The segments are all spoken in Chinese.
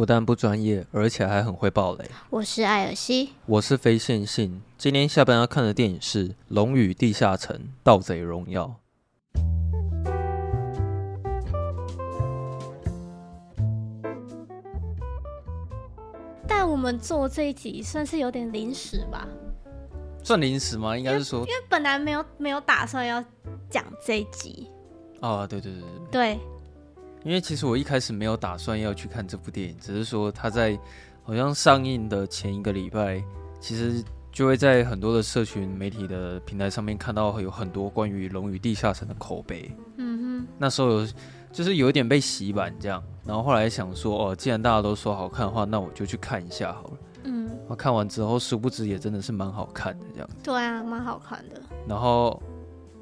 不但不专业，而且还很会爆雷。我是艾尔西，我是非线性。今天下班要看的电影是《龙与地下城：盗贼荣耀》。但我们做这一集算是有点临时吧？算临时吗？应该是说，因为本来没有没有打算要讲这一集。哦，对对对对。对。因为其实我一开始没有打算要去看这部电影，只是说它在好像上映的前一个礼拜，其实就会在很多的社群媒体的平台上面看到有很多关于《龙与地下城》的口碑。嗯哼，那时候有就是有一点被洗版这样，然后后来想说，哦，既然大家都说好看的话，那我就去看一下好了。嗯，我看完之后，殊不知也真的是蛮好看的这样子。对啊，蛮好看的。然后。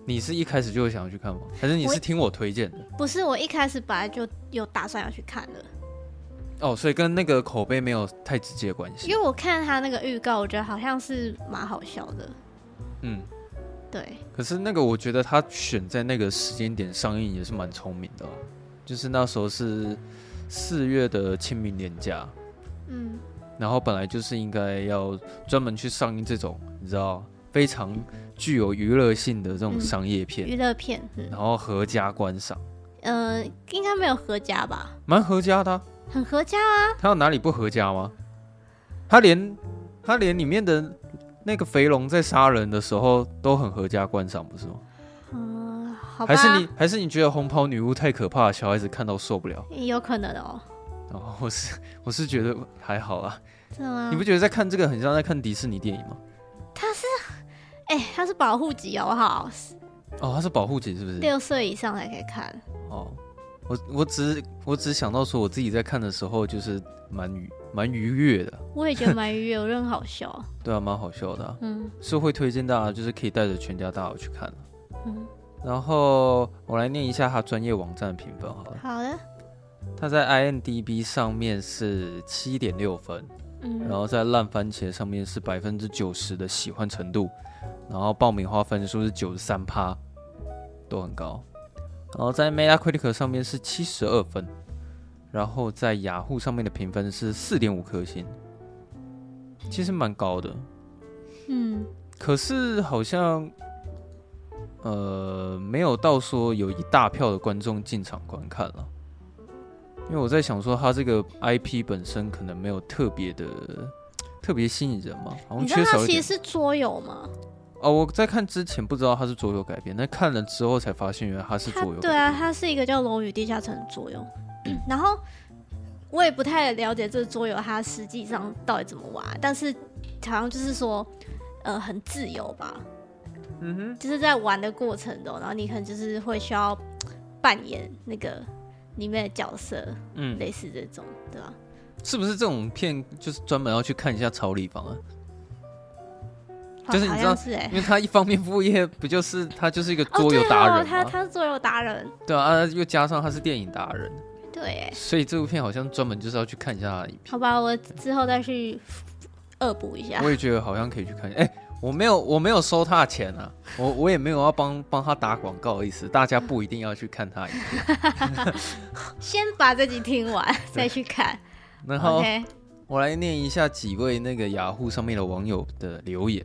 你是一开始就会想要去看吗？还是你是听我推荐的？不是，我一开始本来就有打算要去看的。哦，所以跟那个口碑没有太直接的关系。因为我看他那个预告，我觉得好像是蛮好笑的。嗯，对。可是那个，我觉得他选在那个时间点上映也是蛮聪明的哦。就是那时候是四月的清明年假。嗯。然后本来就是应该要专门去上映这种，你知道。非常具有娱乐性的这种商业片，娱乐片，然后合家观赏。呃，应该没有合家吧？蛮合家的，很合家啊。他有哪里不合家吗？他连他连里面的那个肥龙在杀人的时候都很合家观赏，不是吗？嗯，好吧。还是你还是你觉得红袍女巫太可怕，小孩子看到受不了？有可能哦。哦，我是我是觉得还好啊。是吗？你不觉得在看这个很像在看迪士尼电影吗？他是。哎、欸，它是保护级好不好？哦，它是保护级是不是？六岁以上才可以看。哦，我我只我只想到说，我自己在看的时候就是蛮愉蛮愉悦的。我也觉得蛮愉悦，我觉得很好笑。对啊，蛮好笑的、啊。嗯，是会推荐大家，就是可以带着全家大小去看。嗯，然后我来念一下他专业网站的评分好了。好的。他在 IMDB 上面是七点六分，嗯，然后在烂番茄上面是百分之九十的喜欢程度。然后爆米花分数是九十三趴，都很高。然后在 Metacritic 上面是七十二分，然后在雅虎上面的评分是四点五颗星，其实蛮高的。嗯，可是好像呃没有到说有一大票的观众进场观看了，因为我在想说他这个 IP 本身可能没有特别的特别吸引人嘛，好像缺少。你知道它其实是桌游吗？哦，我在看之前不知道它是桌游改编，但看了之后才发现原来它是桌游。对啊，它是一个叫《龙与地下城》的桌游。然后我也不太了解这个桌游它实际上到底怎么玩，但是好像就是说，呃，很自由吧。嗯哼，就是在玩的过程中，然后你可能就是会需要扮演那个里面的角色，嗯，类似这种，对吧？是不是这种片就是专门要去看一下超立方啊？就是你知道，是因为他一方面副业不就是他就是一个桌游达人吗？他他是桌游达人，对啊，又加上他是电影达人，对，所以这部片好像专门就是要去看一下他的影片。好吧，我之后再去恶补一下。我也觉得好像可以去看。哎，我没有我没有收他的钱啊，我我也没有要帮帮他打广告的意思，大家不一定要去看他影片。先把这集听完再去看。然后我来念一下几位那个雅虎上面的网友的留言。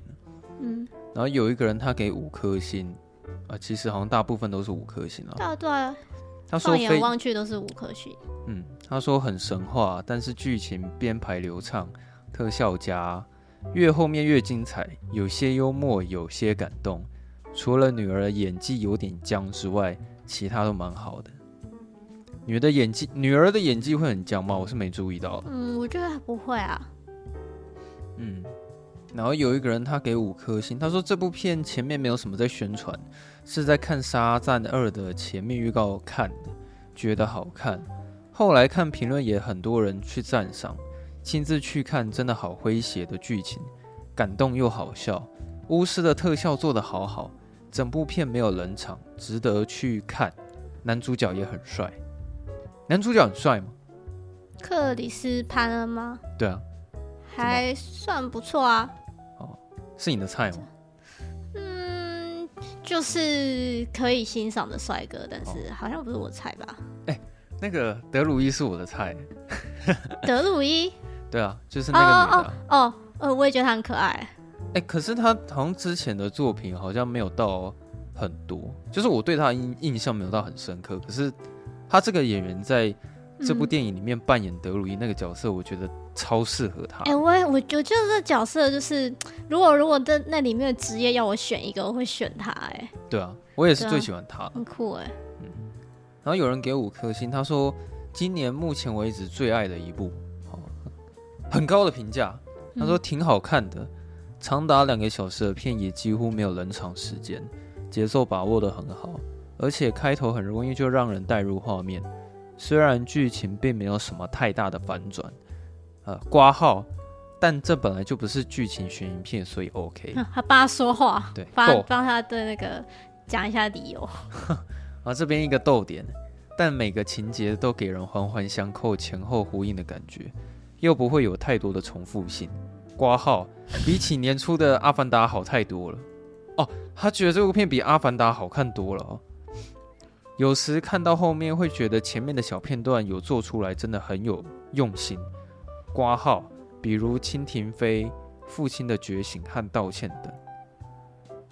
嗯，然后有一个人他给五颗星，啊，其实好像大部分都是五颗星啊。对啊，对啊，他说放眼望去都是五颗星。嗯，他说很神话，但是剧情编排流畅，特效佳，越后面越精彩，有些幽默，有些感动。除了女儿的演技有点僵之外，其他都蛮好的。女儿的演技，女儿的演技会很僵吗？我是没注意到。嗯，我觉得不会啊。嗯，然后有一个人他给五颗星，他说这部片前面没有什么在宣传，是在看《沙赞二》的前面预告看的，觉得好看。后来看评论也很多人去赞赏，亲自去看真的好诙谐的剧情，感动又好笑。巫师的特效做得好好，整部片没有冷场，值得去看。男主角也很帅。男主角很帅吗？克里斯潘恩吗？对啊，还算不错啊。哦，是你的菜吗？嗯，就是可以欣赏的帅哥，但是好像不是我菜吧？哎、欸，那个德鲁伊是我的菜。德鲁伊？对啊，就是那个女的。哦，哦，呃，我也觉得他很可爱。哎、欸，可是他好像之前的作品好像没有到很多，就是我对他印印象没有到很深刻，可是。他这个演员在这部电影里面扮演德鲁伊那个角色，我觉得超适合他。哎、欸，我我我觉得这个角色就是，如果如果在那里面的职业要我选一个，我会选他。哎，对啊，我也是最喜欢他，很酷哎。嗯，然后有人给五颗星，他说今年目前为止最爱的一部，很高的评价。他说挺好看的，长达两个小时的片也几乎没有冷场时间，节奏把握的很好。而且开头很容易就让人带入画面，虽然剧情并没有什么太大的反转，呃，挂号，但这本来就不是剧情悬疑片，所以 OK。他帮他说话，对，帮帮他的那个讲一下理由。啊，这边一个逗点，但每个情节都给人环环相扣、前后呼应的感觉，又不会有太多的重复性。挂号比起年初的《阿凡达》好太多了。哦，他觉得这部片比《阿凡达》好看多了哦。有时看到后面会觉得前面的小片段有做出来，真的很有用心。挂号，比如蜻蜓飞、父亲的觉醒和道歉等，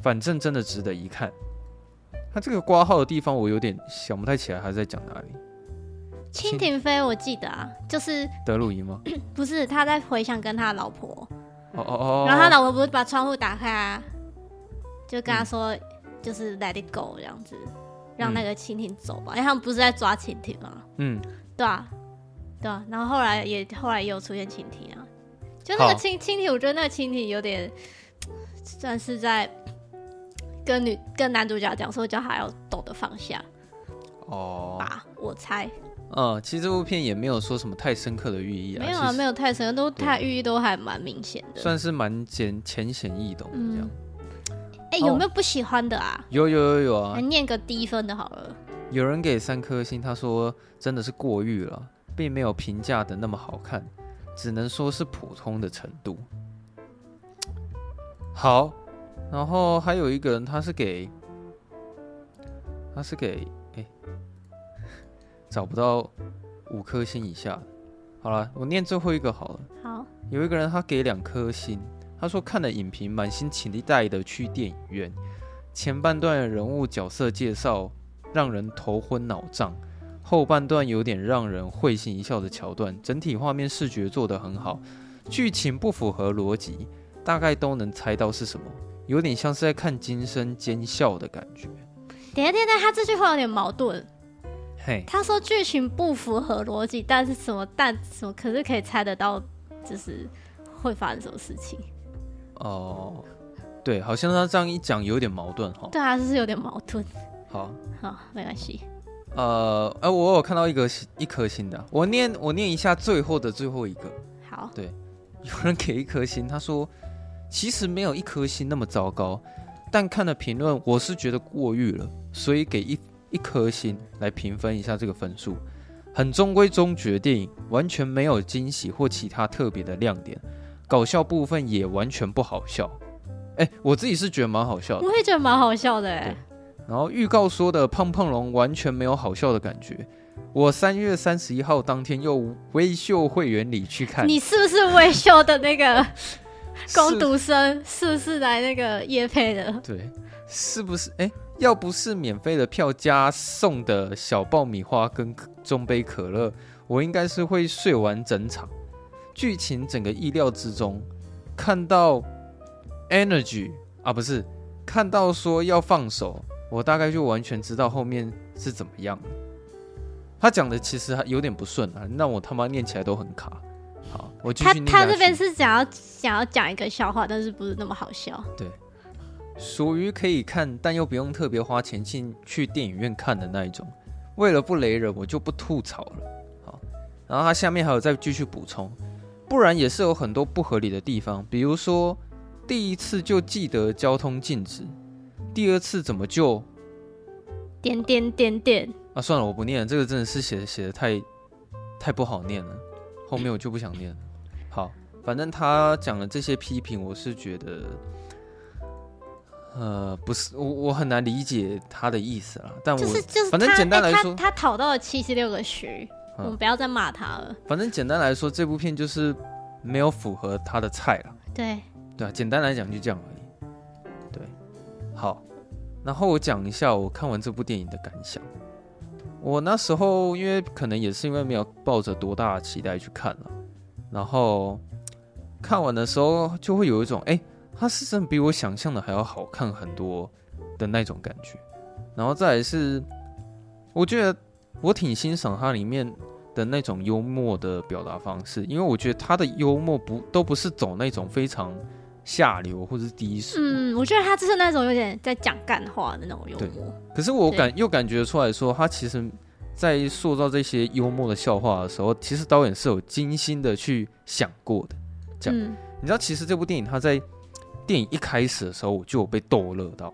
反正真的值得一看。他这个挂号的地方我有点想不太起来，他在讲哪里？蜻蜓飞我记得啊，就是德鲁伊吗？不是，他在回想跟他老婆。哦哦哦。然后他老婆不是把窗户打开啊，就跟他说，就是 Let it go 这样子。让那个蜻蜓走吧，因为他们不是在抓蜻蜓吗？嗯，对啊，对啊。然后后来也后来也有出现蜻蜓啊，就那个蜻蜻蜓，我觉得那个蜻蜓有点算是在跟女跟男主角讲说，叫他要懂得放下。哦，吧，我猜。嗯，其实这部片也没有说什么太深刻的寓意啊，没有啊，没有太深，都太寓意都还蛮明显的，算是蛮浅浅显易懂的这样。嗯哎、欸，有没有不喜欢的啊？有有有有啊！来念个低分的好了。有人给三颗星，他说真的是过誉了，并没有评价的那么好看，只能说是普通的程度。好，然后还有一个人，他是给，他是给，哎、欸，找不到五颗星以下。好了，我念最后一个好了。好，有一个人他给两颗星。他说看了影评，满心期待的去电影院。前半段的人物角色介绍让人头昏脑胀，后半段有点让人会心一笑的桥段。整体画面视觉做得很好，剧情不符合逻辑，大概都能猜到是什么，有点像是在看《惊声尖笑》的感觉。等下等下，他这句话有点矛盾。嘿，他说剧情不符合逻辑，但是什么但什么，可是可以猜得到，就是会发生什么事情。哦，对，好像他这样一讲有点矛盾哈。对啊，就是有点矛盾。好，好，没关系。呃，哎，我有看到一个一颗星的，我念我念一下最后的最后一个。好，对，有人给一颗星，他说其实没有一颗星那么糟糕，但看了评论，我是觉得过誉了，所以给一一颗星来评分一下这个分数。很中规中矩的电影，完全没有惊喜或其他特别的亮点。搞笑部分也完全不好笑，哎，我自己是觉得蛮好笑的，我也觉得蛮好笑的，哎。然后预告说的胖胖龙完全没有好笑的感觉，我三月三十一号当天又微秀会员里去看，你是不是微秀的那个 攻读生？是，是不是来那个夜配的？对，是不是？哎，要不是免费的票加送的小爆米花跟中杯可乐，我应该是会睡完整场。剧情整个意料之中，看到 energy 啊，不是看到说要放手，我大概就完全知道后面是怎么样。他讲的其实还有点不顺啊，让我他妈念起来都很卡。好，我继续念。他他这边是想要想要讲一个笑话，但是不是那么好笑。对，属于可以看，但又不用特别花钱进去电影院看的那一种。为了不雷人，我就不吐槽了。好，然后他下面还有再继续补充，不然也是有很多不合理的地方，比如说第一次就记得交通禁止，第二次怎么就点点点点啊？算了，我不念了，这个真的是写写的太太不好念了。后面我就不想念了。好，反正他讲的这些批评，我是觉得，呃，不是我我很难理解他的意思了。但我就是就是反正简单来说，欸、他讨到了七十六个虚，我们不要再骂他了。反正简单来说，这部片就是没有符合他的菜了。对对啊，简单来讲就这样而已。对，好，然后我讲一下我看完这部电影的感想。我那时候因为可能也是因为没有抱着多大的期待去看了，然后看完的时候就会有一种哎，它是真的比我想象的还要好看很多的那种感觉。然后再来是，我觉得我挺欣赏它里面的那种幽默的表达方式，因为我觉得他的幽默不都不是走那种非常下流或者是低俗。嗯，我觉得他就是那种有点在讲干话的那种幽默。可是我感又感觉出来说，他其实，在塑造这些幽默的笑话的时候，其实导演是有精心的去想过的。这样，嗯、你知道，其实这部电影他在电影一开始的时候，我就有被逗乐到。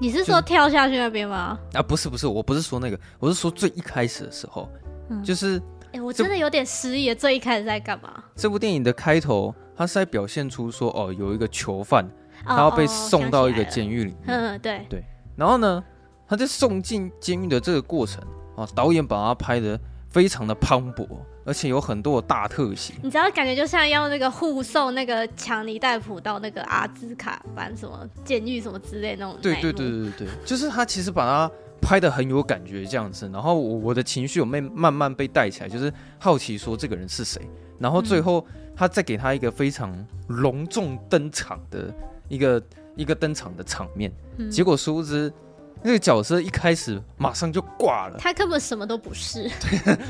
你是说跳下去那边吗？啊，不是不是，我不是说那个，我是说最一开始的时候，嗯、就是，我真的有点失忆了，最一开始在干嘛？这部电影的开头，他是在表现出说，哦，有一个囚犯，他要被送到一个监狱里面。嗯，对对，然后呢？他在送进监狱的这个过程啊，导演把他拍的非常的磅礴，而且有很多的大特写。你知道，感觉就像要那个护送那个强尼戴普到那个阿兹卡班什么监狱什么之类那种。对对对对对，就是他其实把他拍的很有感觉这样子，然后我我的情绪有被慢慢被带起来，就是好奇说这个人是谁，然后最后他再给他一个非常隆重登场的一个一个登场的场面，嗯、结果殊不知。那个角色一开始马上就挂了，他根本什么都不是。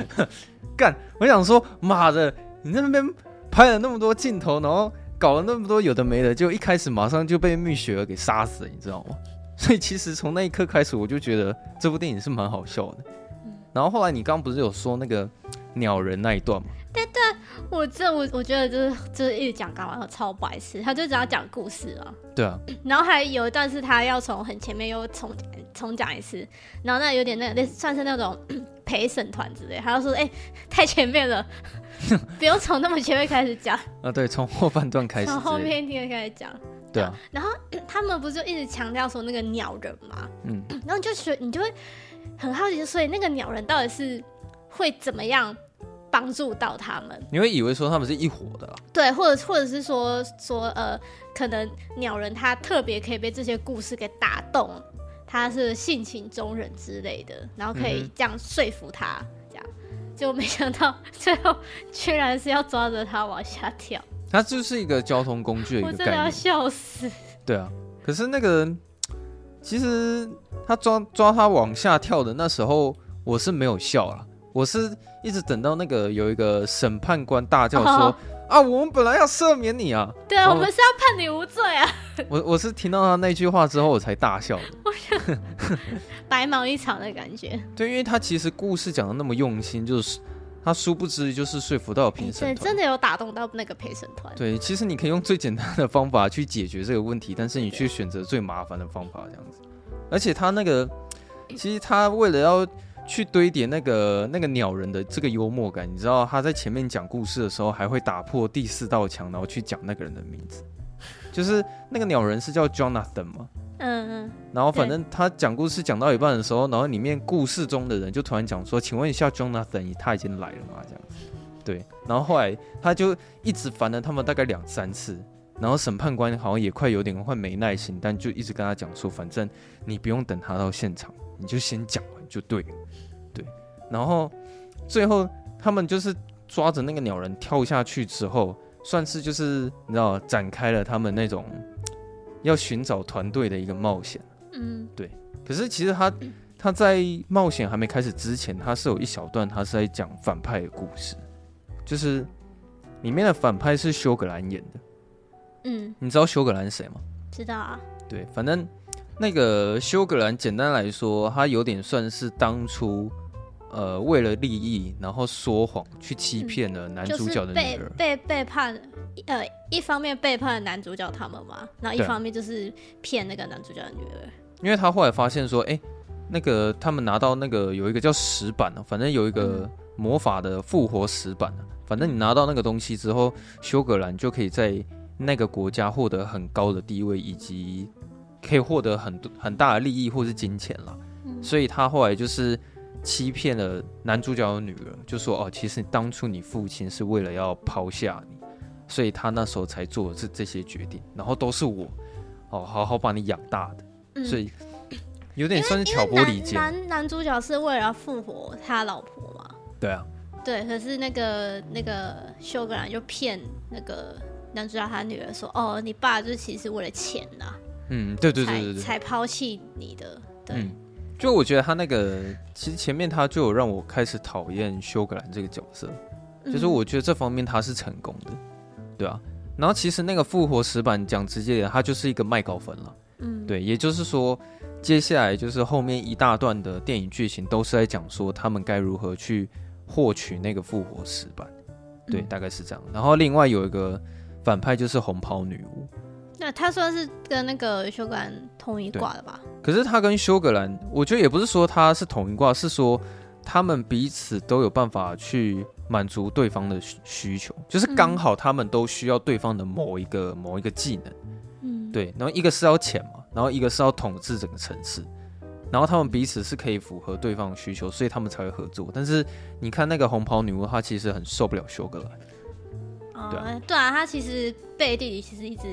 干！我想说，妈的，你那边拍了那么多镜头，然后搞了那么多有的没的，就一开始马上就被蜜雪儿给杀死了，你知道吗？所以其实从那一刻开始，我就觉得这部电影是蛮好笑的。嗯、然后后来你刚刚不是有说那个鸟人那一段吗？对对，我这我我觉得就是就是一直讲干嘛超白痴，他就只要讲故事啊。对啊。然后还有一段是他要从很前面又重重讲一次，然后那有点那那算是那种陪审团之类，他就说哎、欸、太前面了，不用从那么前面开始讲 啊。对，从后半段开始，从后面一点开始讲。对啊。然后他们不是就一直强调说那个鸟人嘛，嗯，然后你就觉得你就会很好奇，所以那个鸟人到底是会怎么样？帮助到他们，你会以为说他们是一伙的啦，对，或者或者是说说呃，可能鸟人他特别可以被这些故事给打动，他是性情中人之类的，然后可以这样说服他，嗯、这样就没想到 最后居然是要抓着他往下跳，他就是一个交通工具的一个概念，我真的要笑死。对啊，可是那个其实他抓抓他往下跳的那时候，我是没有笑啊。我是一直等到那个有一个审判官大叫说、oh. 啊，我们本来要赦免你啊，对啊，我们是要判你无罪啊。我我是听到他那句话之后我才大笑的，我想白忙一场的感觉。对，因为他其实故事讲的那么用心，就是他殊不知就是说服到评审团，真的有打动到那个陪审团。对，其实你可以用最简单的方法去解决这个问题，但是你去选择最麻烦的方法这样子。而且他那个，其实他为了要。去堆叠那个那个鸟人的这个幽默感，你知道他在前面讲故事的时候还会打破第四道墙，然后去讲那个人的名字，就是那个鸟人是叫 Jonathan 吗？嗯嗯。然后反正他讲故事讲到一半的时候，然后里面故事中的人就突然讲说：“请问一下，Jonathan 他已经来了吗？”这样子。对。然后后来他就一直烦了他们大概两三次，然后审判官好像也快有点快没耐心，但就一直跟他讲说：“反正你不用等他到现场，你就先讲完就对了。”然后最后他们就是抓着那个鸟人跳下去之后，算是就是你知道展开了他们那种要寻找团队的一个冒险。嗯，对。可是其实他他在冒险还没开始之前，他是有一小段，他是在讲反派的故事，就是里面的反派是修格兰演的。嗯，你知道修格兰是谁吗？知道啊。对，反正那个修格兰，简单来说，他有点算是当初。呃，为了利益，然后说谎去欺骗了男主角的女儿，嗯就是、被被背叛，呃，一方面背叛了男主角他们嘛，然后一方面就是骗那个男主角的女儿。因为他后来发现说，哎，那个他们拿到那个有一个叫石板，反正有一个魔法的复活石板，反正你拿到那个东西之后，修格兰就可以在那个国家获得很高的地位，以及可以获得很多很大的利益或是金钱了。嗯、所以他后来就是。欺骗了男主角的女儿，就说哦，其实当初你父亲是为了要抛下你，所以他那时候才做了这这些决定，然后都是我哦，好好把你养大的，嗯、所以有点算是挑拨离间。男男主角是为了要复活他老婆嘛？对啊，对，可是那个那个休格兰就骗那个男主角他女儿说，哦，你爸就其实是为了钱呐，嗯，对对对对对，才抛弃你的，对。嗯就我觉得他那个，其实前面他就有让我开始讨厌休格兰这个角色，嗯、就是我觉得这方面他是成功的，对啊。然后其实那个复活石板讲直接点，他就是一个麦高芬了，嗯，对。也就是说，接下来就是后面一大段的电影剧情都是在讲说他们该如何去获取那个复活石板，对，嗯、大概是这样。然后另外有一个反派就是红袍女巫。那他算是跟那个修格兰同一挂的吧？可是他跟修格兰，我觉得也不是说他是同一挂，是说他们彼此都有办法去满足对方的需求，就是刚好他们都需要对方的某一个、嗯、某一个技能。嗯，对。然后一个是要钱嘛，然后一个是要统治整个城市，然后他们彼此是可以符合对方的需求，所以他们才会合作。但是你看那个红袍女巫，她其实很受不了修格兰。哦、对啊，对啊，她其实背地里其实一直。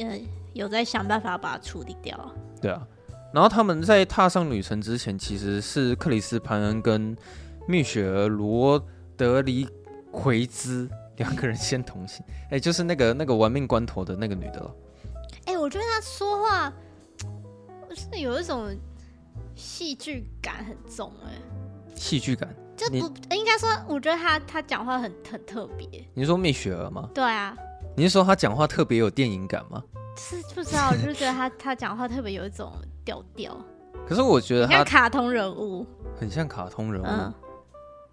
嗯，有在想办法把它处理掉。对啊，然后他们在踏上旅程之前，其实是克里斯潘恩跟蜜雪儿罗德里奎兹两个人先同行。哎、欸，就是那个那个玩命关头的那个女的了。哎、欸，我觉得他说话是有一种戏剧感很重、欸。哎，戏剧感就不你应该说，我觉得他他讲话很很特别。你说蜜雪儿吗？对啊。你是说他讲话特别有电影感吗？是不知道，我就觉得他 他讲话特别有一种调调。可是我觉得他像卡通人物，很像卡通人物，嗯、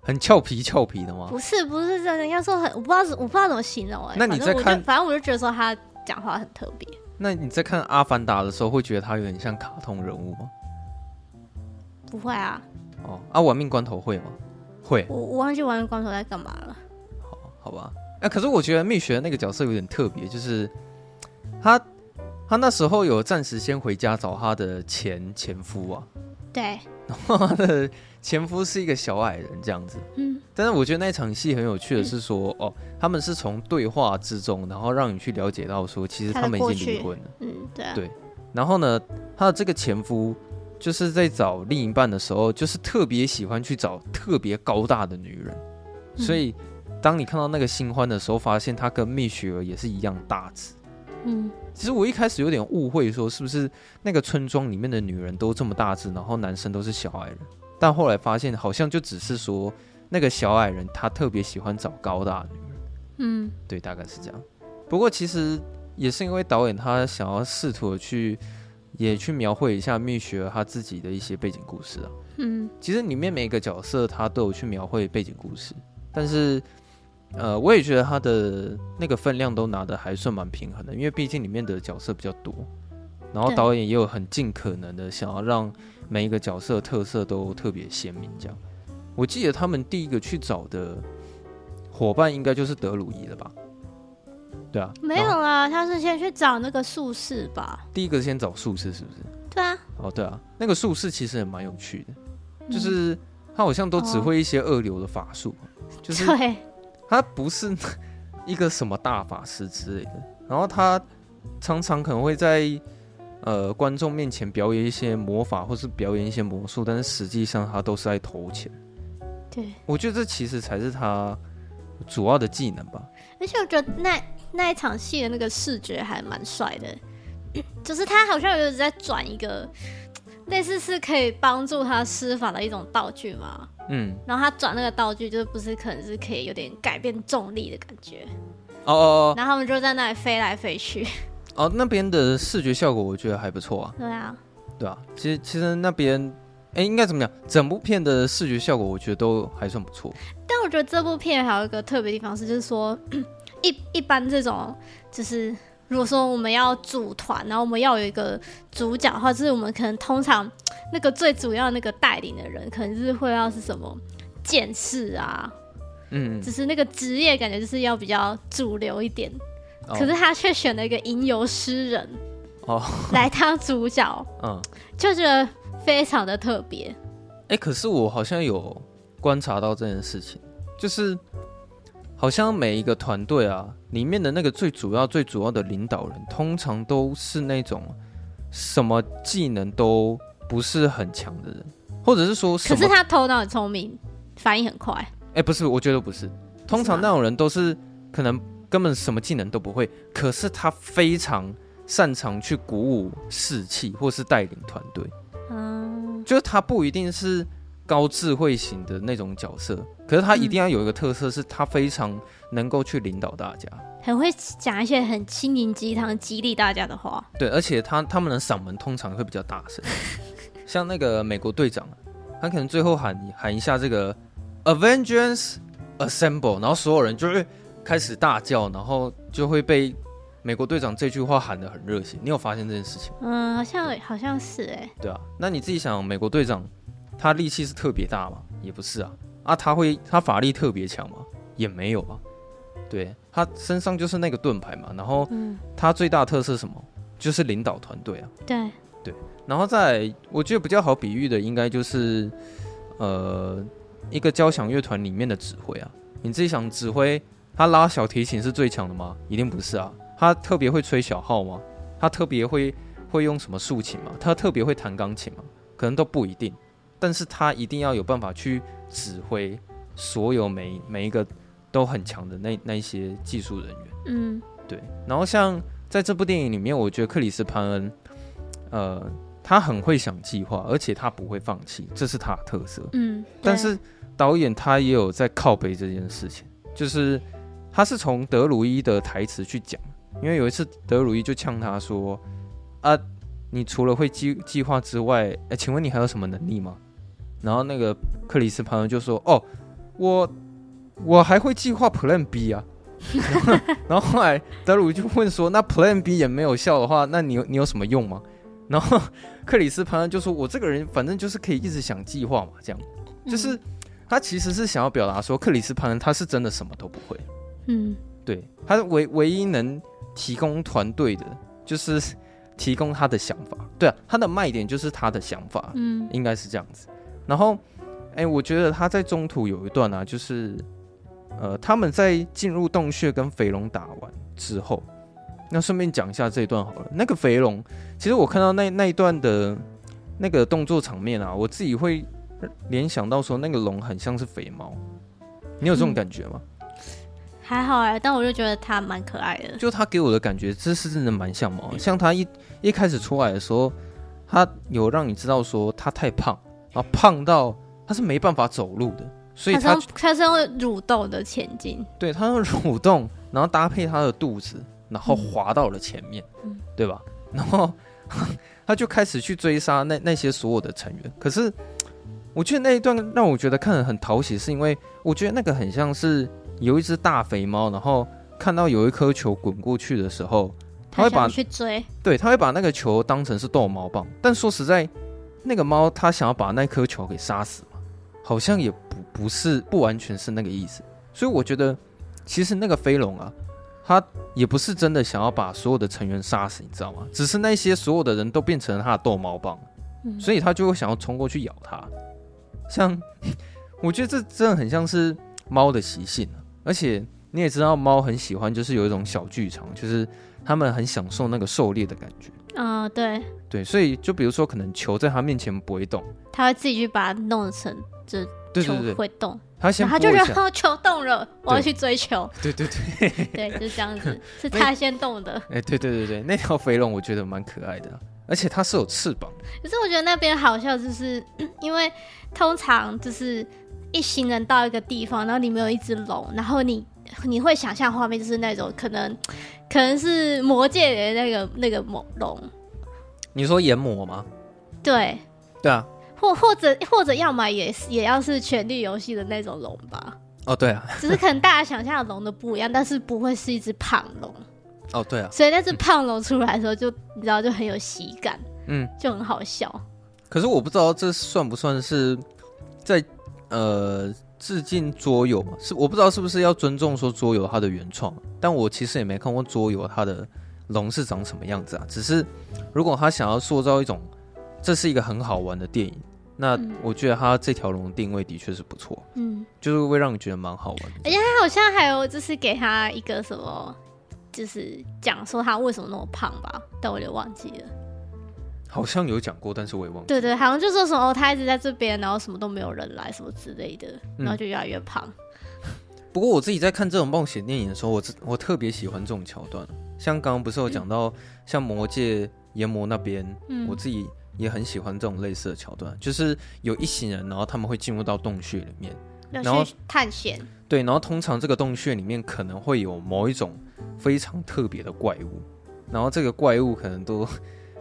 很俏皮俏皮的吗？不是，不是人家说很，我不知道，我不知道怎么形容哎、欸。那你在看，反正我就觉得说他讲话很特别。那你在看《阿凡达》的时候，会觉得他有点像卡通人物吗？不会啊。哦，啊，玩命关头会吗？会。我我忘记玩命关头在干嘛了。好，好吧。哎、啊，可是我觉得蜜雪那个角色有点特别，就是他他那时候有暂时先回家找他的前前夫啊，对，然后他的前夫是一个小矮人这样子，嗯，但是我觉得那场戏很有趣的是说，嗯、哦，他们是从对话之中，然后让你去了解到说，其实他们已经离婚了，嗯，对、啊，对，然后呢，他的这个前夫就是在找另一半的时候，就是特别喜欢去找特别高大的女人，嗯、所以。当你看到那个新欢的时候，发现他跟蜜雪儿也是一样大只。嗯，其实我一开始有点误会，说是不是那个村庄里面的女人都这么大只，然后男生都是小矮人。但后来发现，好像就只是说那个小矮人他特别喜欢找高大的女人。嗯，对，大概是这样。不过其实也是因为导演他想要试图去也去描绘一下蜜雪儿他自己的一些背景故事啊。嗯，其实里面每一个角色他都有去描绘背景故事，但是。呃，我也觉得他的那个分量都拿的还算蛮平衡的，因为毕竟里面的角色比较多，然后导演也有很尽可能的想要让每一个角色特色都特别鲜明。这样，我记得他们第一个去找的伙伴应该就是德鲁伊了吧？对啊，没有啊，他是先去找那个术士吧？第一个先找术士是不是？对啊。哦，对啊，那个术士其实也蛮有趣的，就是他好像都只会一些二流的法术，就是对。他不是 一个什么大法师之类的，然后他常常可能会在呃观众面前表演一些魔法，或是表演一些魔术，但是实际上他都是在投钱。对，我觉得这其实才是他主要的技能吧。而且我觉得那那一场戏的那个视觉还蛮帅的，就是他好像有在转一个类似是可以帮助他施法的一种道具嘛。嗯，然后他转那个道具，就是不是可能是可以有点改变重力的感觉。哦哦哦。然后他们就在那里飞来飞去。哦，那边的视觉效果我觉得还不错啊。对啊。对啊，其实其实那边，哎，应该怎么讲？整部片的视觉效果我觉得都还算不错。但我觉得这部片还有一个特别的地方是，就是说 一一般这种就是。如果说我们要组团，然后我们要有一个主角的话，就是我们可能通常那个最主要那个带领的人，可能是会要是什么剑士啊，嗯，只是那个职业感觉就是要比较主流一点，哦、可是他却选了一个吟游诗人哦来当主角，嗯，就觉得非常的特别。哎、欸，可是我好像有观察到这件事情，就是。好像每一个团队啊，里面的那个最主要、最主要的领导人，通常都是那种什么技能都不是很强的人，或者是说，可是他头脑很聪明，反应很快。哎、欸，不是，我觉得不是。通常那种人都是可能根本什么技能都不会，可是他非常擅长去鼓舞士气，或是带领团队。嗯，就是他不一定是。高智慧型的那种角色，可是他一定要有一个特色，是他非常能够去领导大家，嗯、很会讲一些很心灵鸡汤、激励大家的话。对，而且他他们的嗓门通常会比较大声，像那个美国队长，他可能最后喊喊一下这个 Avengers Assemble，然后所有人就会开始大叫，然后就会被美国队长这句话喊得很热血。你有发现这件事情吗？嗯，好像好像是哎、欸。对啊，那你自己想，美国队长。他力气是特别大吗？也不是啊。啊，他会他法力特别强吗？也没有啊。对，他身上就是那个盾牌嘛。然后，他最大特色是什么？就是领导团队啊。对对。然后再，我觉得比较好比喻的，应该就是呃，一个交响乐团里面的指挥啊。你自己想，指挥他拉小提琴是最强的吗？一定不是啊。他特别会吹小号吗？他特别会会用什么竖琴吗？他特别会弹钢琴吗？可能都不一定。但是他一定要有办法去指挥所有每每一个都很强的那那一些技术人员，嗯，对。然后像在这部电影里面，我觉得克里斯潘恩，呃，他很会想计划，而且他不会放弃，这是他的特色，嗯。但是导演他也有在靠背这件事情，就是他是从德鲁伊的台词去讲，因为有一次德鲁伊就呛他说：“啊，你除了会计计划之外，哎，请问你还有什么能力吗？”然后那个克里斯潘恩就说：“哦，我我还会计划 Plan B 啊。然后”然后后来德鲁就问说：“那 Plan B 也没有效的话，那你有你有什么用吗？”然后克里斯潘恩就说：“我这个人反正就是可以一直想计划嘛，这样就是他其实是想要表达说，克里斯潘恩他是真的什么都不会。嗯，对，他唯唯一能提供团队的，就是提供他的想法。对啊，他的卖点就是他的想法。嗯，应该是这样子。”然后，哎，我觉得他在中途有一段啊，就是，呃，他们在进入洞穴跟肥龙打完之后，那顺便讲一下这一段好了。那个肥龙，其实我看到那那一段的那个动作场面啊，我自己会联想到说，那个龙很像是肥猫。你有这种感觉吗？嗯，还好哎，但我就觉得它蛮可爱的。就它给我的感觉，这是真的蛮像猫。像它一一开始出来的时候，它有让你知道说它太胖。啊，胖到他是没办法走路的，所以他他是用蠕动的前进，对，他用蠕动，然后搭配他的肚子，然后滑到了前面，嗯、对吧？然后 他就开始去追杀那那些所有的成员。可是我觉得那一段让我觉得看得很讨喜，是因为我觉得那个很像是有一只大肥猫，然后看到有一颗球滚过去的时候，他会把去追，对，他会把那个球当成是逗猫棒。但说实在。那个猫，它想要把那颗球给杀死吗？好像也不不是，不完全是那个意思。所以我觉得，其实那个飞龙啊，它也不是真的想要把所有的成员杀死，你知道吗？只是那些所有的人都变成了他的逗猫棒，所以它就会想要冲过去咬它。像，我觉得这真的很像是猫的习性啊。而且你也知道，猫很喜欢，就是有一种小剧场，就是他们很享受那个狩猎的感觉。啊、呃，对对，所以就比如说，可能球在他面前不会动，他会自己去把它弄成这。对球会动，他先他就觉得球动了，我要去追球。对对对，对，就是这样子，是他先动的。哎，对对对对，那条肥龙我觉得蛮可爱的，而且它是有翅膀。可是我觉得那边好笑，就是 因为通常就是一行人到一个地方，然后里面有一只龙，然后你你会想象画面就是那种可能可能是魔界的那个那个猛龙。你说炎魔吗？对。对啊。或或者或者要么也是也要是权力游戏的那种龙吧。哦，对啊，只是可能大家想象的龙都不一样，但是不会是一只胖龙。哦，对啊，所以那只胖龙出来的时候就，就你知道就很有喜感，嗯，就很好笑。可是我不知道这算不算是在呃致敬桌游嘛？是我不知道是不是要尊重说桌游它的原创，但我其实也没看过桌游它的龙是长什么样子啊。只是如果他想要塑造一种。这是一个很好玩的电影，那我觉得他这条龙定位的确是不错，嗯，就是会让你觉得蛮好玩的。而且他好像还有就是给他一个什么，就是讲说他为什么那么胖吧，但我有点忘记了。好像有讲过，但是我也忘记了。对对，好像就说什么他一直在这边，然后什么都没有人来，什么之类的，然后就越来越胖。嗯、不过我自己在看这种冒险电影的时候，我我特别喜欢这种桥段，像刚刚不是有讲到，嗯、像魔界炎魔那边，嗯、我自己。也很喜欢这种类似的桥段，就是有一行人，然后他们会进入到洞穴里面，然后探险。对，然后通常这个洞穴里面可能会有某一种非常特别的怪物，然后这个怪物可能都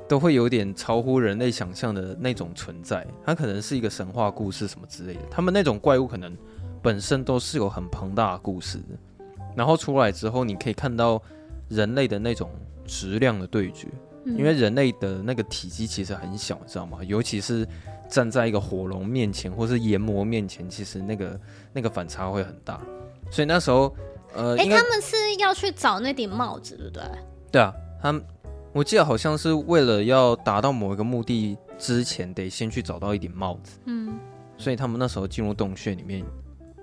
都会有点超乎人类想象的那种存在，它可能是一个神话故事什么之类的。他们那种怪物可能本身都是有很庞大的故事的，然后出来之后，你可以看到人类的那种质量的对决。因为人类的那个体积其实很小，你知道吗？尤其是站在一个火龙面前，或是炎魔面前，其实那个那个反差会很大。所以那时候，呃，哎、欸，他们是要去找那顶帽子，对不对？对啊，他们我记得好像是为了要达到某一个目的之前，得先去找到一顶帽子。嗯，所以他们那时候进入洞穴里面，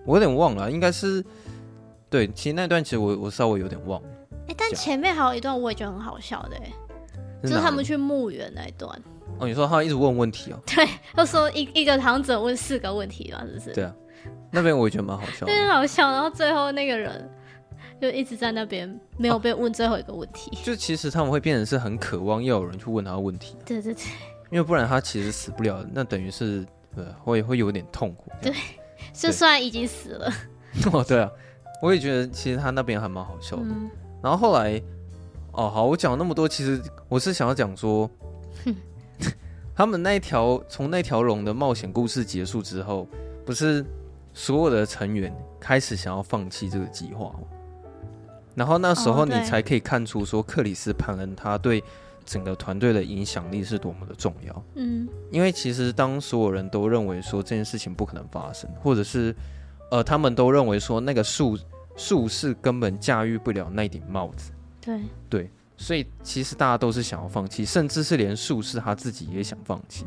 我有点忘了，应该是对。其实那段其实我我稍微有点忘了。哎、欸，但前面还有一段我也觉得很好笑的，哎。就是他们去墓园那一段哦，你说他一直问问题哦？对，他说一一个堂者问四个问题嘛，是不是？对啊，那边我也觉得蛮好笑，对，好笑。然后最后那个人就一直在那边没有被问最后一个问题。哦，就其实他们会变成是很渴望要有人去问他问题。对对对，因为不然他其实死不了，那等于是呃会会有点痛苦。对，就算已经死了。哦，对啊，我也觉得其实他那边还蛮好笑的。嗯，然后后来。哦，好，我讲那么多，其实我是想要讲说，他们那一条从那条龙的冒险故事结束之后，不是所有的成员开始想要放弃这个计划吗？然后那时候你才可以看出说，克里斯潘恩他对整个团队的影响力是多么的重要。嗯，因为其实当所有人都认为说这件事情不可能发生，或者是呃，他们都认为说那个术术士根本驾驭不了那顶帽子。对对，所以其实大家都是想要放弃，甚至是连术士他自己也想放弃。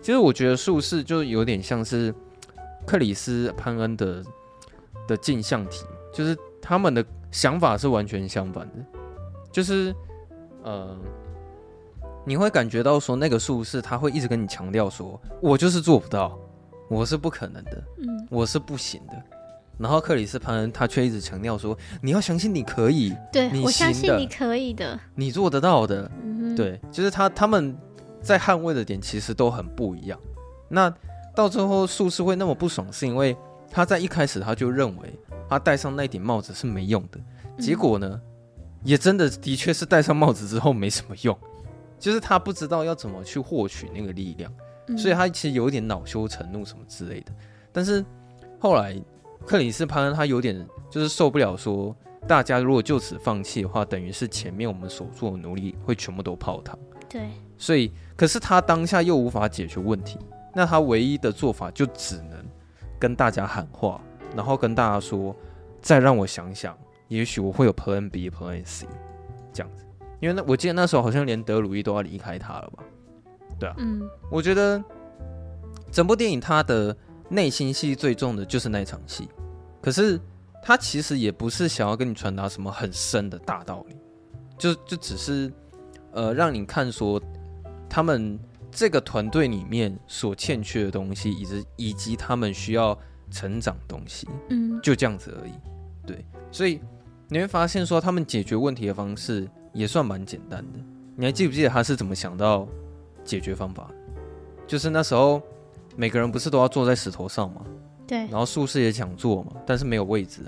其实我觉得术士就有点像是 克里斯潘恩的的镜像体，就是他们的想法是完全相反的。就是呃，你会感觉到说那个术士他会一直跟你强调说，我就是做不到，我是不可能的，嗯，我是不行的。然后克里斯潘恩他却一直强调说：“你要相信你可以，对，我相信你可以的，你做得到的。嗯”对，就是他他们在捍卫的点其实都很不一样。那到最后术士会那么不爽，是因为他在一开始他就认为他戴上那顶帽子是没用的，结果呢，嗯、也真的的确是戴上帽子之后没什么用，就是他不知道要怎么去获取那个力量，嗯、所以他其实有点恼羞成怒什么之类的。但是后来。克里斯潘恩他有点就是受不了，说大家如果就此放弃的话，等于是前面我们所做的努力会全部都泡汤。对，所以可是他当下又无法解决问题，那他唯一的做法就只能跟大家喊话，然后跟大家说，再让我想想，也许我会有 Plan B、Plan C 这样子。因为那我记得那时候好像连德鲁伊都要离开他了吧？对啊，嗯，我觉得整部电影他的。内心戏最重的就是那场戏，可是他其实也不是想要跟你传达什么很深的大道理，就就只是呃让你看说他们这个团队里面所欠缺的东西，以及以及他们需要成长东西，嗯，就这样子而已。对，所以你会发现说，他们解决问题的方式也算蛮简单的。你还记不记得他是怎么想到解决方法？就是那时候每个人不是都要坐在石头上吗？对。然后术士也想坐嘛，但是没有位置。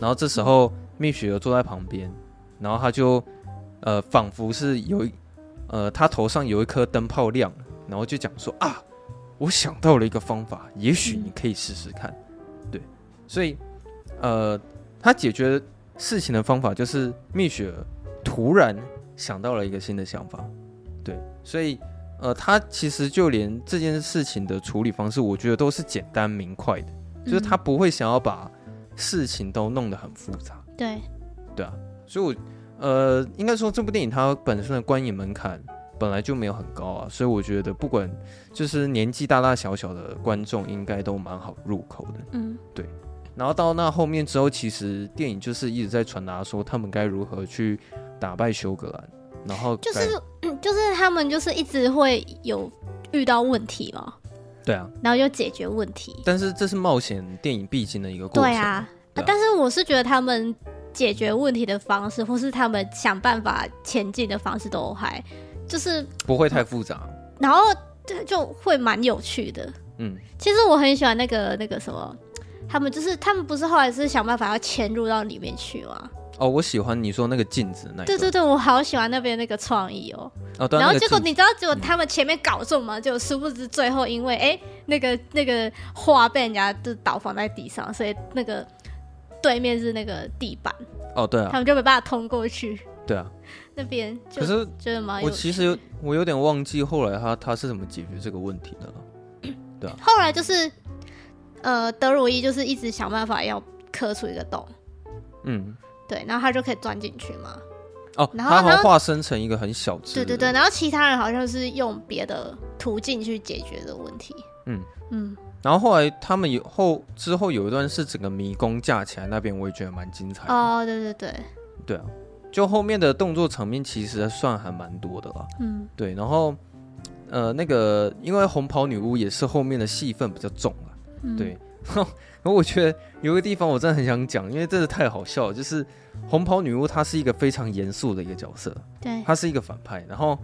然后这时候蜜雪儿坐在旁边，然后他就呃，仿佛是有呃，他头上有一颗灯泡亮，然后就讲说啊，我想到了一个方法，也许你可以试试看。对，所以呃，他解决事情的方法就是蜜雪儿突然。想到了一个新的想法，对，所以呃，他其实就连这件事情的处理方式，我觉得都是简单明快的，就是他不会想要把事情都弄得很复杂。对，对啊，所以我呃，应该说这部电影它本身的观影门槛本来就没有很高啊，所以我觉得不管就是年纪大大小小的观众应该都蛮好入口的。嗯，对。然后到那后面之后，其实电影就是一直在传达说他们该如何去。打败休格兰，然后就是就是他们就是一直会有遇到问题嘛，对啊，然后就解决问题。但是这是冒险电影必经的一个过程。对啊，对啊，但是我是觉得他们解决问题的方式，或是他们想办法前进的方式，都还就是不会太复杂，然后就就会蛮有趣的。嗯，其实我很喜欢那个那个什么，他们就是他们不是后来是想办法要潜入到里面去吗？哦，我喜欢你说那个镜子那。对对对，我好喜欢那边那个创意哦。哦，对。然后结果你知道，结果他们前面搞中嘛，就殊不知最后因为哎，那个那个画被人家就倒放在地上，所以那个对面是那个地板。哦，对啊。他们就没办法通过去。对啊。那边可是觉得蛮……我其实我有点忘记后来他他是怎么解决这个问题的了。对啊。后来就是呃，德鲁伊就是一直想办法要磕出一个洞。嗯。对，然后他就可以钻进去嘛。哦，然后他好化身成一个很小只。对对对，然后其他人好像是用别的途径去解决的问题。嗯嗯。然后后来他们有后之后有一段是整个迷宫架起来，那边我也觉得蛮精彩的。哦，对对对。对啊，就后面的动作场面其实算还蛮多的啦。嗯。对，然后呃那个因为红袍女巫也是后面的戏份比较重了。嗯。对。然后我觉得有个地方我真的很想讲，因为真的太好笑了，就是。红袍女巫她是一个非常严肃的一个角色，对，她是一个反派。然后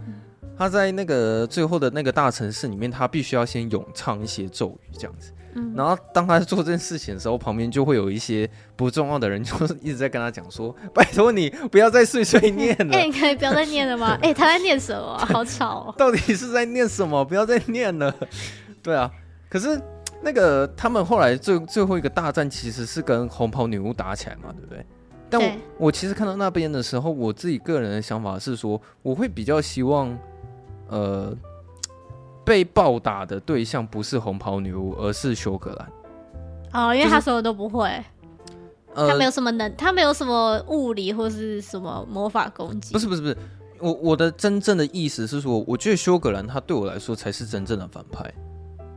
她在那个最后的那个大城市里面，他必须要先咏唱一些咒语这样子。嗯，然后当他做这件事情的时候，旁边就会有一些不重要的人，就是一直在跟他讲说：“拜托你不要再碎碎念了。”哎、欸，你可以不要再念了吗？哎、欸，他在念什么？好吵哦！到底是在念什么？不要再念了。对啊，可是那个他们后来最最后一个大战其实是跟红袍女巫打起来嘛，对不对？但我我其实看到那边的时候，我自己个人的想法是说，我会比较希望，呃，被暴打的对象不是红袍女巫，而是修格兰。哦，因为他什么都不会，就是、他没有什么能，他没有什么物理或是什么魔法攻击。不是不是不是，我我的真正的意思是说，我觉得修格兰他对我来说才是真正的反派，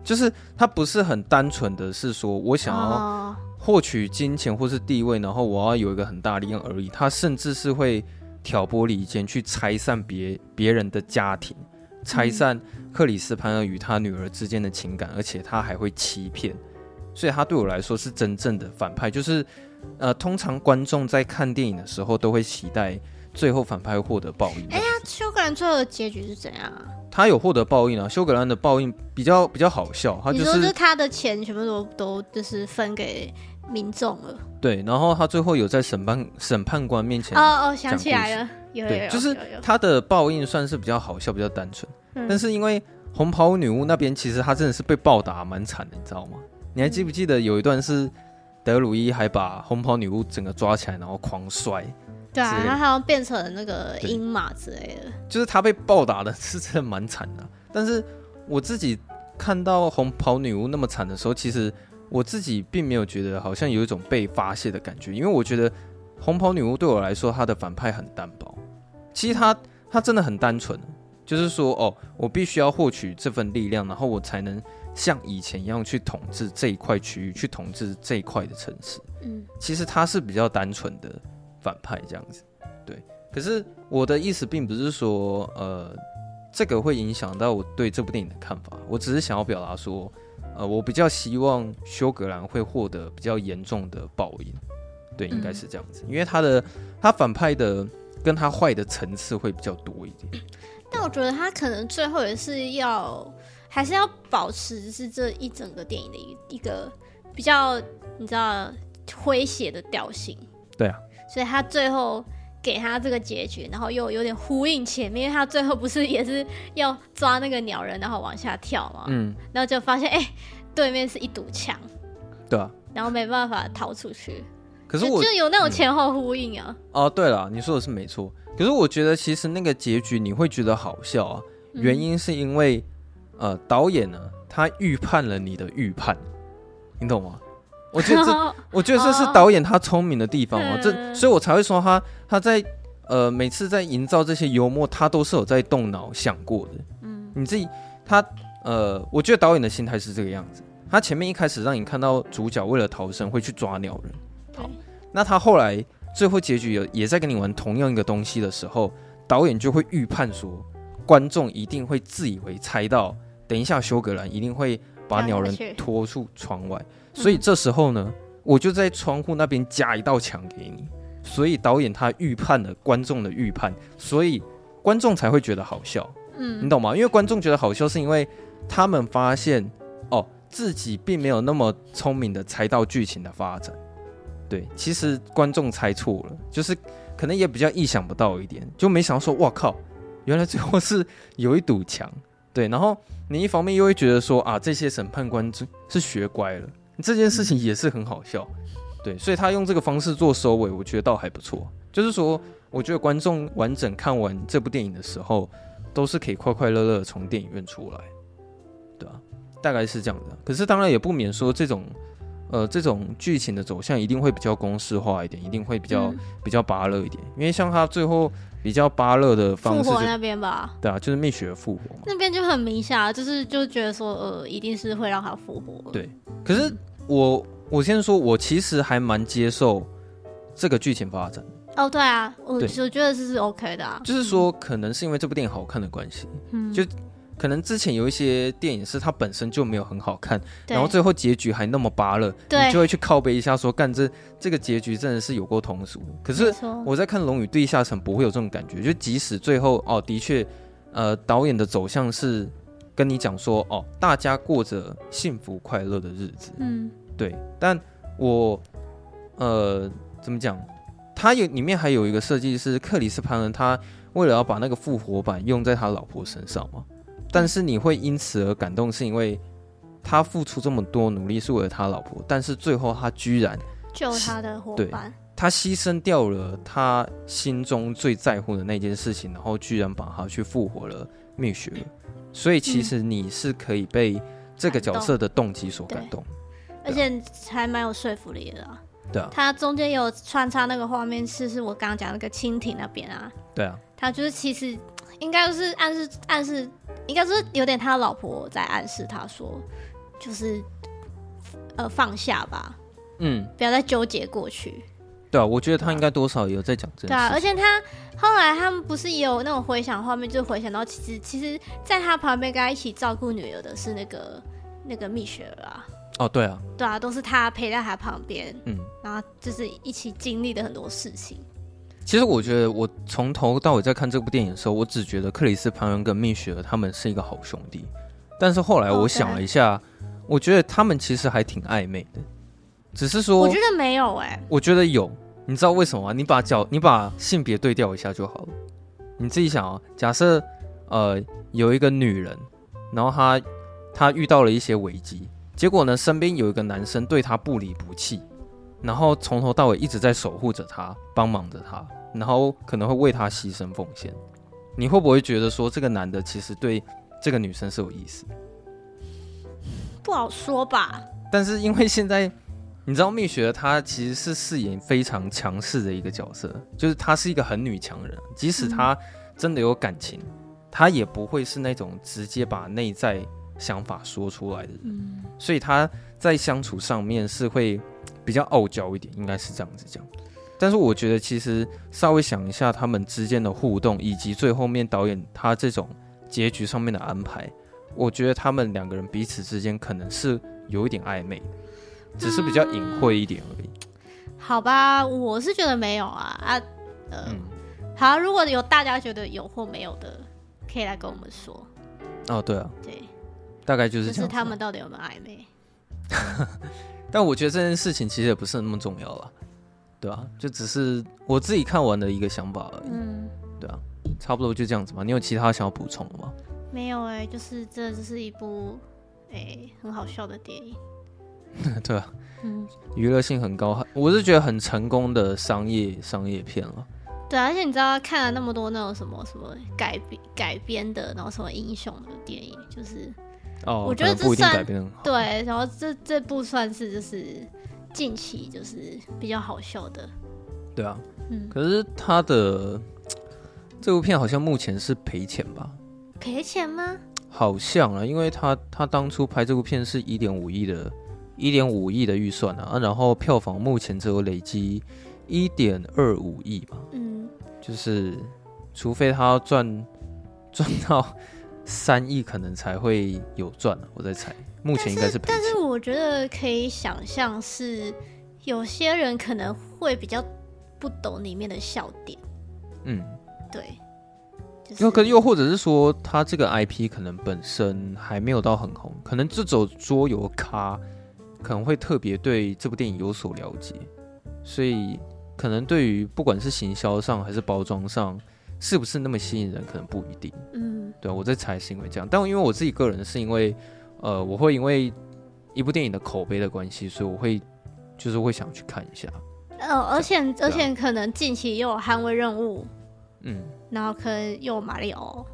就是他不是很单纯的是说我想要、哦。获取金钱或是地位，然后我要有一个很大力量而已。他甚至是会挑拨离间，去拆散别别人的家庭，拆散克里斯潘尔与他女儿之间的情感，而且他还会欺骗。所以他对我来说是真正的反派。就是呃，通常观众在看电影的时候都会期待最后反派获得报应。哎呀，休格兰最后的结局是怎样啊？他有获得报应啊。休格兰的报应比较比较好笑，他就是，他的钱全部都都就是分给。民众了，对，然后他最后有在审判审判官面前哦哦，想起来了，有有有，就是他的报应算是比较好笑，比较单纯。嗯、但是因为红袍女巫那边其实他真的是被暴打蛮惨的，你知道吗？你还记不记得有一段是德鲁伊还把红袍女巫整个抓起来，然后狂摔？对啊，他好像变成那个鹰马之类的。就是他被暴打的是真的蛮惨的。但是我自己看到红袍女巫那么惨的时候，其实。我自己并没有觉得好像有一种被发泄的感觉，因为我觉得红袍女巫对我来说，她的反派很单薄。其实她她真的很单纯，就是说哦，我必须要获取这份力量，然后我才能像以前一样去统治这一块区域，去统治这一块的城市。嗯，其实她是比较单纯的反派这样子。对，可是我的意思并不是说呃，这个会影响到我对这部电影的看法。我只是想要表达说。呃，我比较希望休格兰会获得比较严重的报应，对，应该是这样子，因为他的他反派的跟他坏的层次会比较多一点。但我觉得他可能最后也是要，还是要保持是这一整个电影的一一个比较，你知道诙谐的调性。对啊，所以他最后给他这个结局，然后又有点呼应前面，因为他最后不是也是要抓那个鸟人，然后往下跳嘛，嗯，然后就发现哎、欸，对面是一堵墙，对啊，然后没办法逃出去。可是我就，就有那种前后呼应啊。嗯、哦，对了，你说的是没错。可是我觉得其实那个结局你会觉得好笑啊，原因是因为、嗯、呃导演呢他预判了你的预判，你懂吗？我觉得这 我觉得这是导演他聪明的地方哦，这所以我才会说他他在呃每次在营造这些幽默，他都是有在动脑想过的。嗯，你自己他呃，我觉得导演的心态是这个样子，他前面一开始让你看到主角为了逃生会去抓鸟人，好，那他后来。最后结局也也在跟你玩同样一个东西的时候，导演就会预判说，观众一定会自以为猜到，等一下修格兰一定会把鸟人拖出窗外，所以这时候呢，我就在窗户那边加一道墙给你，所以导演他预判了观众的预判，所以观众才会觉得好笑，嗯，你懂吗？因为观众觉得好笑，是因为他们发现哦，自己并没有那么聪明的猜到剧情的发展。对，其实观众猜错了，就是可能也比较意想不到一点，就没想到说，哇靠，原来最后是有一堵墙。对，然后你一方面又会觉得说啊，这些审判官是是学乖了，这件事情也是很好笑。对，所以他用这个方式做收尾，我觉得倒还不错。就是说，我觉得观众完整看完这部电影的时候，都是可以快快乐乐从电影院出来，对吧？大概是这样的。可是当然也不免说这种。呃，这种剧情的走向一定会比较公式化一点，一定会比较、嗯、比较拔乐一点，因为像他最后比较巴乐的方式，复活那边吧，对啊，就是蜜雪儿复活嘛，那边就很明显，就是就觉得说，呃，一定是会让他复活。对，可是我我先说，我其实还蛮接受这个剧情发展。哦，对啊，我我觉得这是 OK 的啊，就是说，可能是因为这部电影好看的关系，嗯，就。可能之前有一些电影是它本身就没有很好看，然后最后结局还那么扒了，你就会去靠背一下说，干这这个结局真的是有过通俗。可是我在看《龙与地下城》不会有这种感觉，就即使最后哦，的确，呃，导演的走向是跟你讲说哦，大家过着幸福快乐的日子，嗯，对。但我呃怎么讲？他有里面还有一个设计是克里斯潘恩，他为了要把那个复活版用在他老婆身上嘛。但是你会因此而感动，是因为他付出这么多努力是为了他老婆，但是最后他居然救他的伙伴，他牺牲掉了他心中最在乎的那件事情，然后居然把他去复活了蜜雪儿，所以其实你是可以被这个角色的动机所感动，而且还蛮有说服力的啊。对啊，他中间有穿插那个画面，是是我刚刚讲那个蜻蜓那边啊。对啊，他就是其实应该是暗示暗示。应该是有点他老婆在暗示他说，就是呃放下吧，嗯，不要再纠结过去。对啊，我觉得他应该多少也有在讲这个。对啊，而且他后来他们不是也有那种回想画面，就回想到其实其实在他旁边跟他一起照顾女儿的是那个那个蜜雪儿啊。哦，对啊，对啊，都是他陪在他旁边，嗯，然后就是一起经历的很多事情。其实我觉得，我从头到尾在看这部电影的时候，我只觉得克里斯潘恩跟蜜雪儿他们是一个好兄弟。但是后来我想了一下.我觉得他们其实还挺暧昧的。只是说，我觉得没有哎、欸，我觉得有。你知道为什么吗？你把角，你把性别对调一下就好了。你自己想啊，假设呃有一个女人，然后她她遇到了一些危机，结果呢身边有一个男生对她不离不弃。然后从头到尾一直在守护着他，帮忙着他，然后可能会为他牺牲奉献。你会不会觉得说这个男的其实对这个女生是有意思？不好说吧。但是因为现在你知道蜜雪她其实是饰演非常强势的一个角色，就是她是一个很女强人，即使她真的有感情，她也不会是那种直接把内在想法说出来的人。嗯，所以她在相处上面是会。比较傲娇一点，应该是这样子讲。但是我觉得，其实稍微想一下他们之间的互动，以及最后面导演他这种结局上面的安排，我觉得他们两个人彼此之间可能是有一点暧昧，只是比较隐晦一点而已。嗯，好吧，我是觉得没有啊啊，呃，嗯、好，如果有大家觉得有或没有的，可以来跟我们说。哦，对啊，对，大概就是这样。就是他们到底有没有暧昧？但我觉得这件事情其实也不是那么重要了，对啊，就只是我自己看完的一个想法而已。嗯，对啊，差不多就这样子嘛。你有其他想要补充的吗？没有哎、欸，就是这就是一部哎、欸、很好笑的电影。对啊，嗯，娱乐性很高，我是觉得很成功的商业商业片了。对啊，而且你知道看了那么多那种什么什么改编改编的，然后什么英雄的电影，就是。哦，我觉得这算对，然后这这部算是就是近期就是比较好笑的，对啊，嗯，可是他的这部片好像目前是赔钱吧？赔钱吗？好像啊，因为他他当初拍这部片是一点五亿的，一点五亿的预算啊，然后票房目前只有累积一点二五亿吧，嗯，就是除非他要赚赚到。三亿可能才会有赚，我在猜，目前应该是赔钱。但是我觉得可以想象是有些人可能会比较不懂里面的笑点。嗯，对。又跟又或者是说，他这个 IP 可能本身还没有到很红，可能这种桌游咖可能会特别对这部电影有所了解，所以可能对于不管是行销上还是包装上。是不是那么吸引人？可能不一定。嗯，对，我在猜是因为这样，但因为我自己个人是因为，呃，我会因为一部电影的口碑的关系，所以我会就是会想去看一下。呃，而且而且可能近期又有捍卫任务，嗯，然后可能又有马里奥。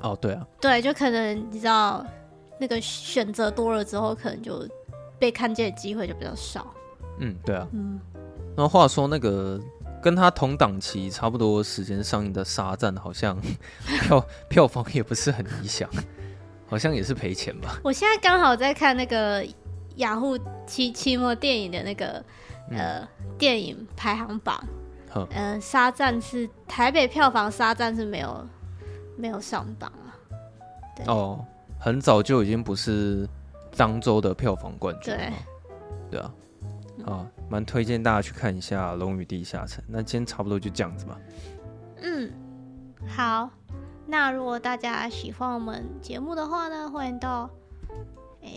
哦，对啊，对，就可能你知道那个选择多了之后，可能就被看见的机会就比较少。嗯，对啊，嗯。然后话说那个。跟他同档期差不多时间上映的《沙赞》，好像 票票房也不是很理想，好像也是赔钱吧。我现在刚好在看那个雅虎期期末电影的那个呃、嗯、电影排行榜，嗯，呃《沙赞》是台北票房，《沙赞》是没有没有上榜啊。哦，很早就已经不是漳州的票房冠军了。对，对啊。啊，蛮推荐大家去看一下《龙与地下城》。那今天差不多就这样子吧。嗯，好。那如果大家喜欢我们节目的话呢，欢迎到哎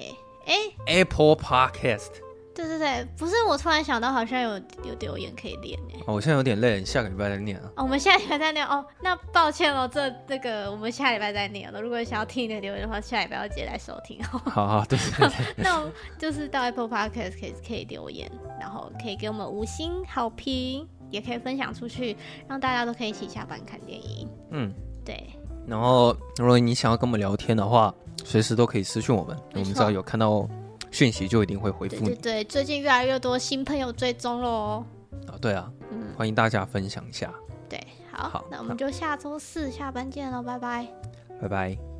哎、欸欸、Apple Podcast。对对对，不是，我突然想到，好像有有留言可以念哎。哦，我现在有点累，你下个礼拜再念啊。哦，我们下礼拜再念哦。那抱歉哦，这这个我们下礼拜再念了。如果想要听你的留言的话，下礼拜要直接来收听哦。好好，对对对。那我就是到 Apple Podcast 可以可以留言，然后可以给我们五星好评，也可以分享出去，让大家都可以一起下班看电影。嗯，对。然后，如果你想要跟我们聊天的话，随时都可以私讯我们，我们只要有看到。讯息就一定会回复你。对对对，最近越来越多新朋友追踪喽。哦，对啊，嗯，欢迎大家分享一下。对，好，好，那我们就下周四下班见喽，拜拜。拜拜。